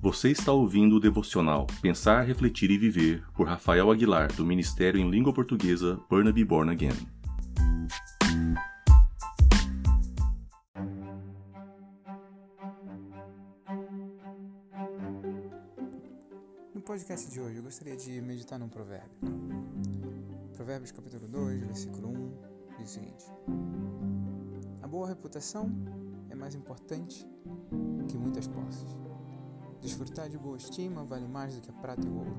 Você está ouvindo o devocional Pensar, Refletir e Viver por Rafael Aguilar, do Ministério em Língua Portuguesa Burnaby Born Again. No podcast de hoje eu gostaria de meditar num provérbio. Provérbios capítulo 2, versículo 1, diz o seguinte: A boa reputação é mais importante que muitas posses Desfrutar de boa estima vale mais do que a prata e o ouro.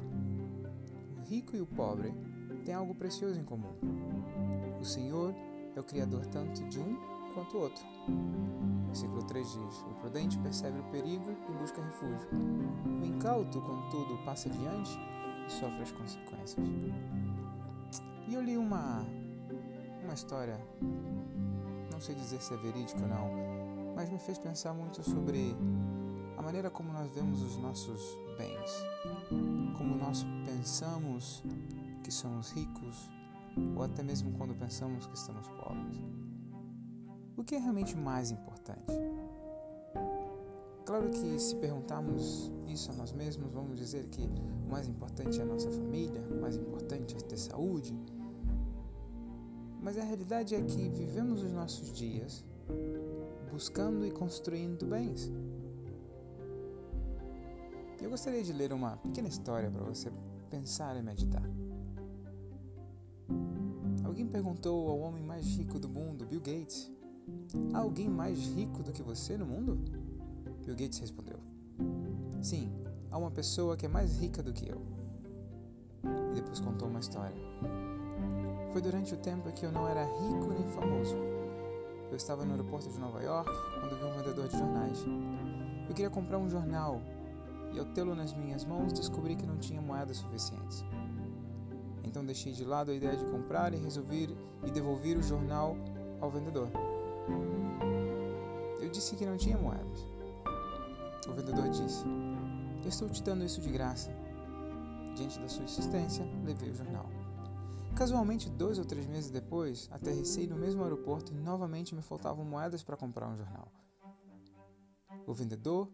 O rico e o pobre têm algo precioso em comum. O Senhor é o Criador tanto de um quanto o outro. Versículo 3 diz: O prudente percebe o perigo e busca refúgio. O incauto, contudo, passa adiante e sofre as consequências. E eu li uma, uma história, não sei dizer se é verídica ou não, mas me fez pensar muito sobre a maneira como nós vemos os nossos bens, como nós pensamos que somos ricos ou até mesmo quando pensamos que estamos pobres. O que é realmente mais importante? Claro que se perguntarmos isso a nós mesmos, vamos dizer que o mais importante é a nossa família, o mais importante é ter saúde. Mas a realidade é que vivemos os nossos dias buscando e construindo bens. Eu gostaria de ler uma pequena história para você pensar e meditar. Alguém perguntou ao homem mais rico do mundo, Bill Gates: Há alguém mais rico do que você no mundo? Bill Gates respondeu: Sim, há uma pessoa que é mais rica do que eu. E depois contou uma história. Foi durante o tempo que eu não era rico nem famoso. Eu estava no aeroporto de Nova York quando vi um vendedor de jornais. Eu queria comprar um jornal e ao tê-lo nas minhas mãos descobri que não tinha moedas suficientes. Então deixei de lado a ideia de comprar e resolvi e devolver o jornal ao vendedor. Eu disse que não tinha moedas. O vendedor disse: Eu estou te dando isso de graça. Diante da sua insistência, levei o jornal. Casualmente, dois ou três meses depois, aterrissei no mesmo aeroporto e novamente me faltavam moedas para comprar um jornal. O vendedor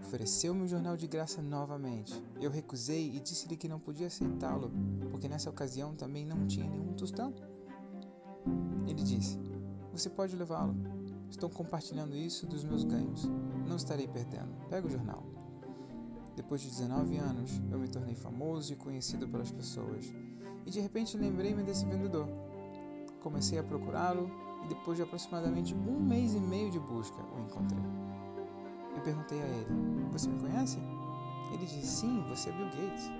Ofereceu-me o jornal de graça novamente. Eu recusei e disse-lhe que não podia aceitá-lo, porque nessa ocasião também não tinha nenhum tostão. Ele disse: Você pode levá-lo. Estou compartilhando isso dos meus ganhos. Não estarei perdendo. Pega o jornal. Depois de 19 anos, eu me tornei famoso e conhecido pelas pessoas. E de repente lembrei-me desse vendedor. Comecei a procurá-lo e depois de aproximadamente um mês e meio de busca, o encontrei. Eu perguntei a ele: Você me conhece? Ele disse: Sim, você é Bill Gates.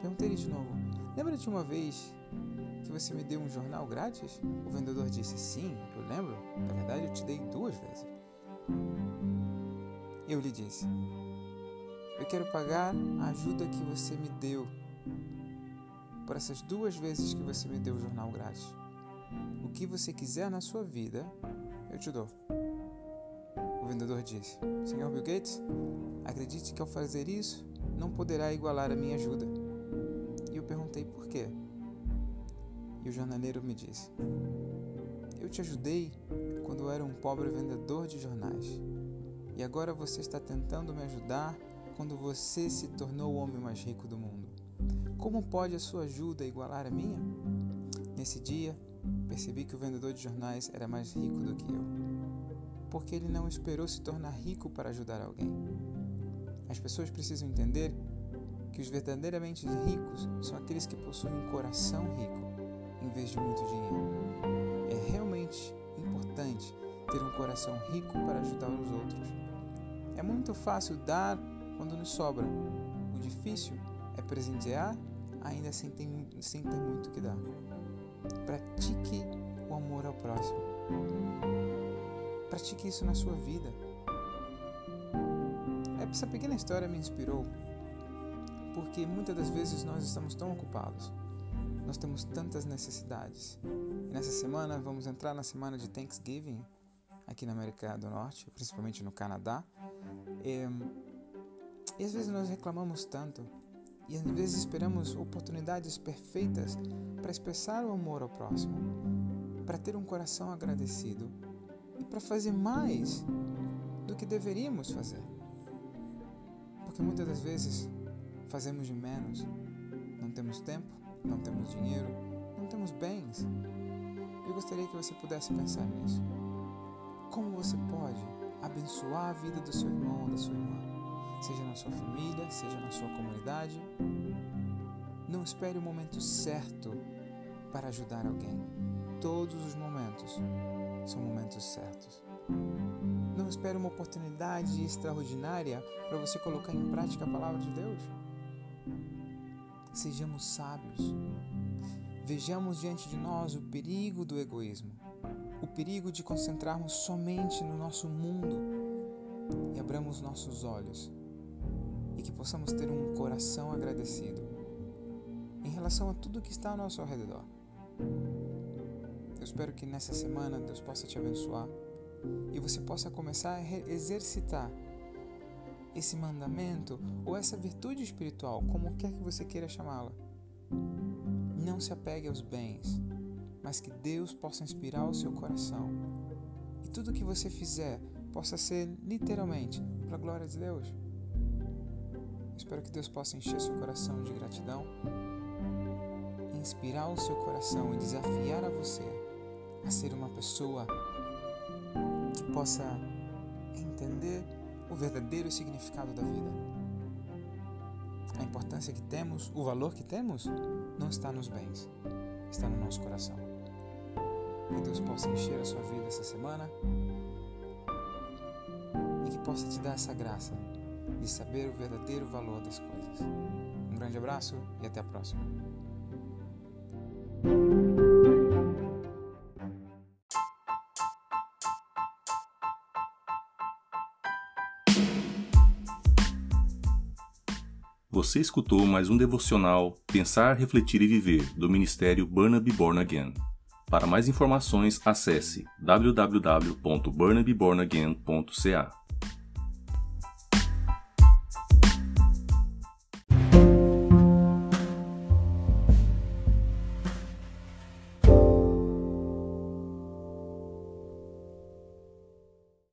Perguntei-lhe de novo: Lembra de uma vez que você me deu um jornal grátis? O vendedor disse: Sim, eu lembro. Na verdade, eu te dei duas vezes. Eu lhe disse: Eu quero pagar a ajuda que você me deu por essas duas vezes que você me deu o jornal grátis. O que você quiser na sua vida, eu te dou vendedor disse: Senhor Bill Gates, acredite que ao fazer isso não poderá igualar a minha ajuda. E eu perguntei por quê. E o jornaleiro me disse: Eu te ajudei quando era um pobre vendedor de jornais. E agora você está tentando me ajudar quando você se tornou o homem mais rico do mundo. Como pode a sua ajuda igualar a minha? Nesse dia, percebi que o vendedor de jornais era mais rico do que eu porque ele não esperou se tornar rico para ajudar alguém. As pessoas precisam entender que os verdadeiramente ricos são aqueles que possuem um coração rico, em vez de muito dinheiro. É realmente importante ter um coração rico para ajudar os outros. É muito fácil dar quando nos sobra. O difícil é presentear ainda sem ter, sem ter muito que dar. Pratique o amor ao próximo. Pratique isso na sua vida. Essa pequena história me inspirou porque muitas das vezes nós estamos tão ocupados, nós temos tantas necessidades. E nessa semana vamos entrar na semana de Thanksgiving aqui na América do Norte, principalmente no Canadá. E, e às vezes nós reclamamos tanto e às vezes esperamos oportunidades perfeitas para expressar o amor ao próximo, para ter um coração agradecido e para fazer mais do que deveríamos fazer. Porque muitas das vezes fazemos de menos. Não temos tempo, não temos dinheiro, não temos bens. Eu gostaria que você pudesse pensar nisso. Como você pode abençoar a vida do seu irmão ou da sua irmã? Seja na sua família, seja na sua comunidade. Não espere o momento certo para ajudar alguém. Todos os momentos são momentos certos. Não espere uma oportunidade extraordinária para você colocar em prática a palavra de Deus. Sejamos sábios. Vejamos diante de nós o perigo do egoísmo, o perigo de concentrarmos somente no nosso mundo e abramos nossos olhos e que possamos ter um coração agradecido em relação a tudo que está ao nosso redor. Eu espero que nessa semana Deus possa te abençoar e você possa começar a exercitar esse mandamento ou essa virtude espiritual, como quer que você queira chamá-la. Não se apegue aos bens, mas que Deus possa inspirar o seu coração. E tudo que você fizer possa ser literalmente para a glória de Deus. Espero que Deus possa encher seu coração de gratidão, inspirar o seu coração e desafiar a você a ser uma pessoa que possa entender o verdadeiro significado da vida. A importância que temos, o valor que temos, não está nos bens, está no nosso coração. Que Deus possa encher a sua vida essa semana e que possa te dar essa graça de saber o verdadeiro valor das coisas. Um grande abraço e até a próxima. Você escutou mais um devocional Pensar, Refletir e Viver do Ministério Burnaby Born Again. Para mais informações, acesse www.burnabybornagain.ca.